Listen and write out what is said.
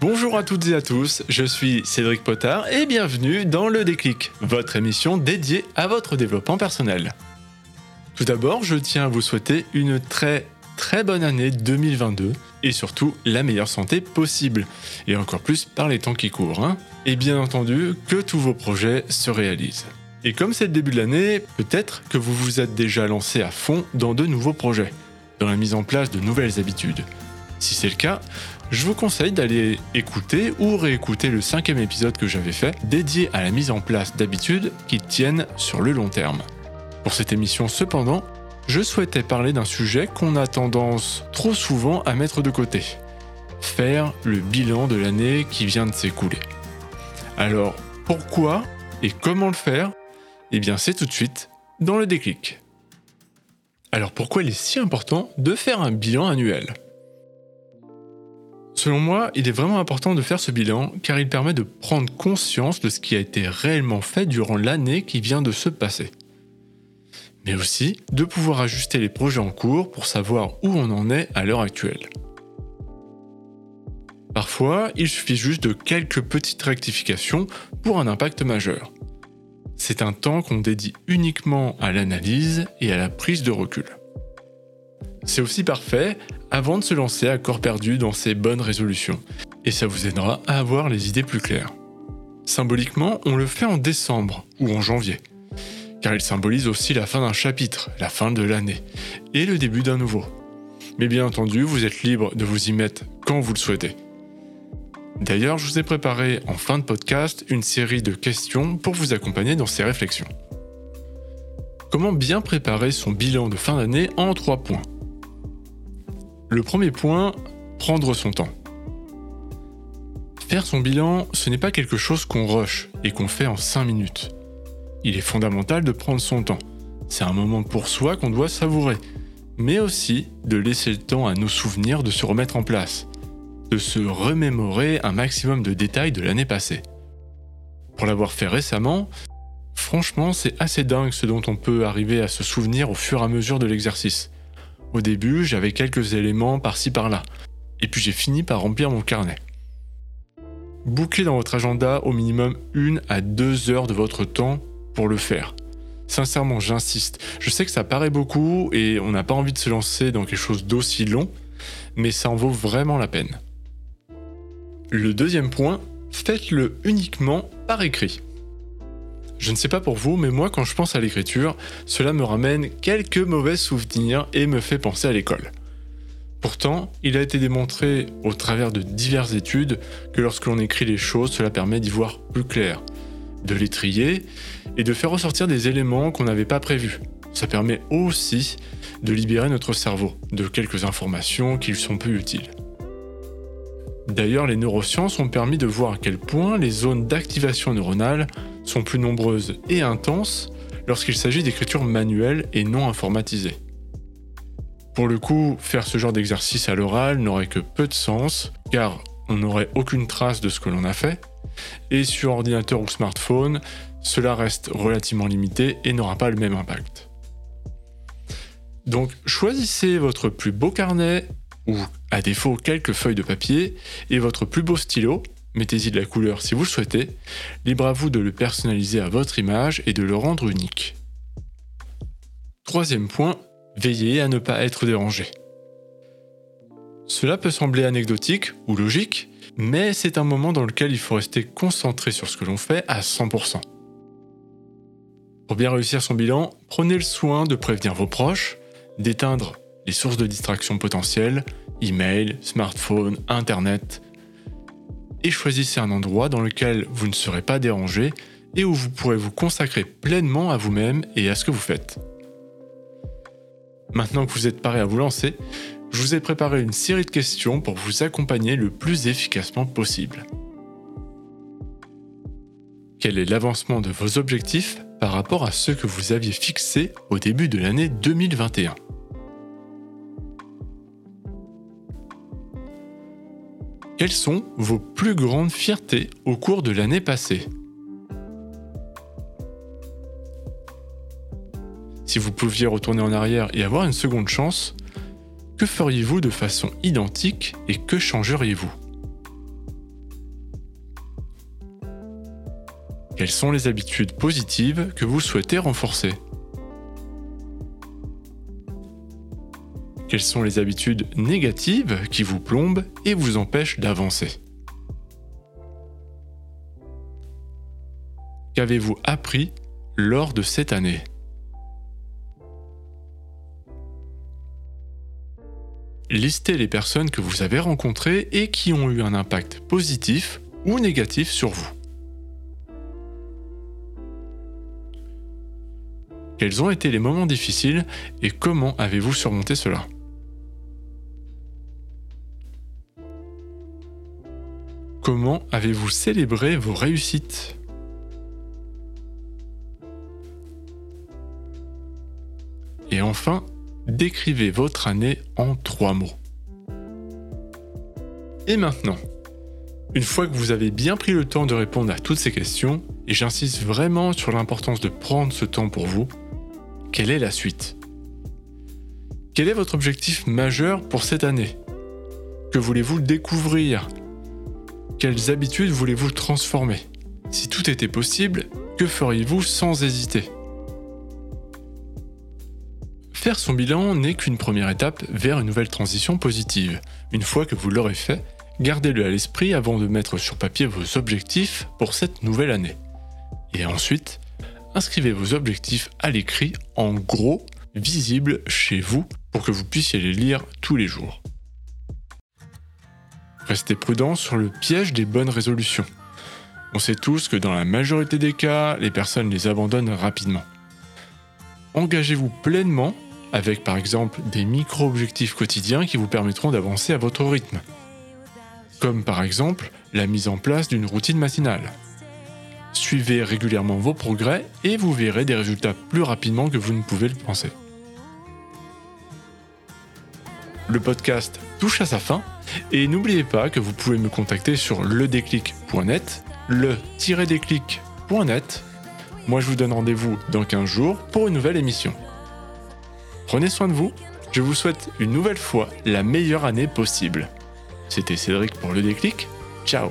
Bonjour à toutes et à tous, je suis Cédric Potard et bienvenue dans Le Déclic, votre émission dédiée à votre développement personnel. Tout d'abord, je tiens à vous souhaiter une très très bonne année 2022 et surtout la meilleure santé possible, et encore plus par les temps qui courent. Hein. et bien entendu, que tous vos projets se réalisent. Et comme c'est le début de l'année, peut-être que vous vous êtes déjà lancé à fond dans de nouveaux projets, dans la mise en place de nouvelles habitudes. Si c'est le cas, je vous conseille d'aller écouter ou réécouter le cinquième épisode que j'avais fait dédié à la mise en place d'habitudes qui tiennent sur le long terme. Pour cette émission cependant, je souhaitais parler d'un sujet qu'on a tendance trop souvent à mettre de côté. Faire le bilan de l'année qui vient de s'écouler. Alors, pourquoi et comment le faire? Eh bien, c'est tout de suite dans le déclic. Alors, pourquoi il est si important de faire un bilan annuel? Selon moi, il est vraiment important de faire ce bilan car il permet de prendre conscience de ce qui a été réellement fait durant l'année qui vient de se passer. Mais aussi de pouvoir ajuster les projets en cours pour savoir où on en est à l'heure actuelle. Parfois, il suffit juste de quelques petites rectifications pour un impact majeur. C'est un temps qu'on dédie uniquement à l'analyse et à la prise de recul. C'est aussi parfait avant de se lancer à corps perdu dans ces bonnes résolutions, et ça vous aidera à avoir les idées plus claires. Symboliquement, on le fait en décembre ou en janvier, car il symbolise aussi la fin d'un chapitre, la fin de l'année, et le début d'un nouveau. Mais bien entendu, vous êtes libre de vous y mettre quand vous le souhaitez. D'ailleurs, je vous ai préparé en fin de podcast une série de questions pour vous accompagner dans ces réflexions. Comment bien préparer son bilan de fin d'année en trois points? Le premier point, prendre son temps. Faire son bilan, ce n'est pas quelque chose qu'on rush et qu'on fait en 5 minutes. Il est fondamental de prendre son temps. C'est un moment pour soi qu'on doit savourer, mais aussi de laisser le temps à nos souvenirs de se remettre en place, de se remémorer un maximum de détails de l'année passée. Pour l'avoir fait récemment, franchement c'est assez dingue ce dont on peut arriver à se souvenir au fur et à mesure de l'exercice. Au début, j'avais quelques éléments par-ci par-là, et puis j'ai fini par remplir mon carnet. Bouclez dans votre agenda au minimum une à deux heures de votre temps pour le faire. Sincèrement, j'insiste. Je sais que ça paraît beaucoup et on n'a pas envie de se lancer dans quelque chose d'aussi long, mais ça en vaut vraiment la peine. Le deuxième point, faites-le uniquement par écrit. Je ne sais pas pour vous, mais moi quand je pense à l'écriture, cela me ramène quelques mauvais souvenirs et me fait penser à l'école. Pourtant, il a été démontré au travers de diverses études que lorsque l'on écrit les choses, cela permet d'y voir plus clair, de les trier et de faire ressortir des éléments qu'on n'avait pas prévus. Ça permet aussi de libérer notre cerveau de quelques informations qui lui sont peu utiles. D'ailleurs, les neurosciences ont permis de voir à quel point les zones d'activation neuronale sont plus nombreuses et intenses lorsqu'il s'agit d'écriture manuelle et non informatisée. Pour le coup, faire ce genre d'exercice à l'oral n'aurait que peu de sens, car on n'aurait aucune trace de ce que l'on a fait, et sur ordinateur ou smartphone, cela reste relativement limité et n'aura pas le même impact. Donc choisissez votre plus beau carnet, ou à défaut quelques feuilles de papier, et votre plus beau stylo, mettez-y de la couleur si vous le souhaitez, libre à vous de le personnaliser à votre image et de le rendre unique. Troisième point, veillez à ne pas être dérangé. Cela peut sembler anecdotique ou logique, mais c'est un moment dans lequel il faut rester concentré sur ce que l'on fait à 100%. Pour bien réussir son bilan, prenez le soin de prévenir vos proches, d'éteindre les sources de distraction potentielles, email, smartphone, internet, et choisissez un endroit dans lequel vous ne serez pas dérangé et où vous pourrez vous consacrer pleinement à vous-même et à ce que vous faites. Maintenant que vous êtes paré à vous lancer, je vous ai préparé une série de questions pour vous accompagner le plus efficacement possible. Quel est l'avancement de vos objectifs par rapport à ceux que vous aviez fixés au début de l'année 2021 Quelles sont vos plus grandes fiertés au cours de l'année passée Si vous pouviez retourner en arrière et avoir une seconde chance, que feriez-vous de façon identique et que changeriez-vous Quelles sont les habitudes positives que vous souhaitez renforcer Quelles sont les habitudes négatives qui vous plombent et vous empêchent d'avancer Qu'avez-vous appris lors de cette année Listez les personnes que vous avez rencontrées et qui ont eu un impact positif ou négatif sur vous. Quels ont été les moments difficiles et comment avez-vous surmonté cela Comment avez-vous célébré vos réussites? Et enfin, décrivez votre année en trois mots. Et maintenant, une fois que vous avez bien pris le temps de répondre à toutes ces questions, et j'insiste vraiment sur l'importance de prendre ce temps pour vous, quelle est la suite? Quel est votre objectif majeur pour cette année? Que voulez-vous découvrir? Quelles habitudes voulez-vous transformer? Si tout était possible, que feriez-vous sans hésiter? Faire son bilan n'est qu'une première étape vers une nouvelle transition positive. Une fois que vous l'aurez fait, gardez-le à l'esprit avant de mettre sur papier vos objectifs pour cette nouvelle année. Et ensuite, inscrivez vos objectifs à l'écrit en gros, visibles chez vous, pour que vous puissiez les lire tous les jours. Restez prudent sur le piège des bonnes résolutions. On sait tous que dans la majorité des cas, les personnes les abandonnent rapidement. Engagez-vous pleinement avec par exemple des micro-objectifs quotidiens qui vous permettront d'avancer à votre rythme, comme par exemple la mise en place d'une routine matinale. Suivez régulièrement vos progrès et vous verrez des résultats plus rapidement que vous ne pouvez le penser le podcast touche à sa fin. Et n'oubliez pas que vous pouvez me contacter sur ledéclic.net, le-déclic.net. Moi, je vous donne rendez-vous dans 15 jours pour une nouvelle émission. Prenez soin de vous. Je vous souhaite une nouvelle fois la meilleure année possible. C'était Cédric pour le déclic. Ciao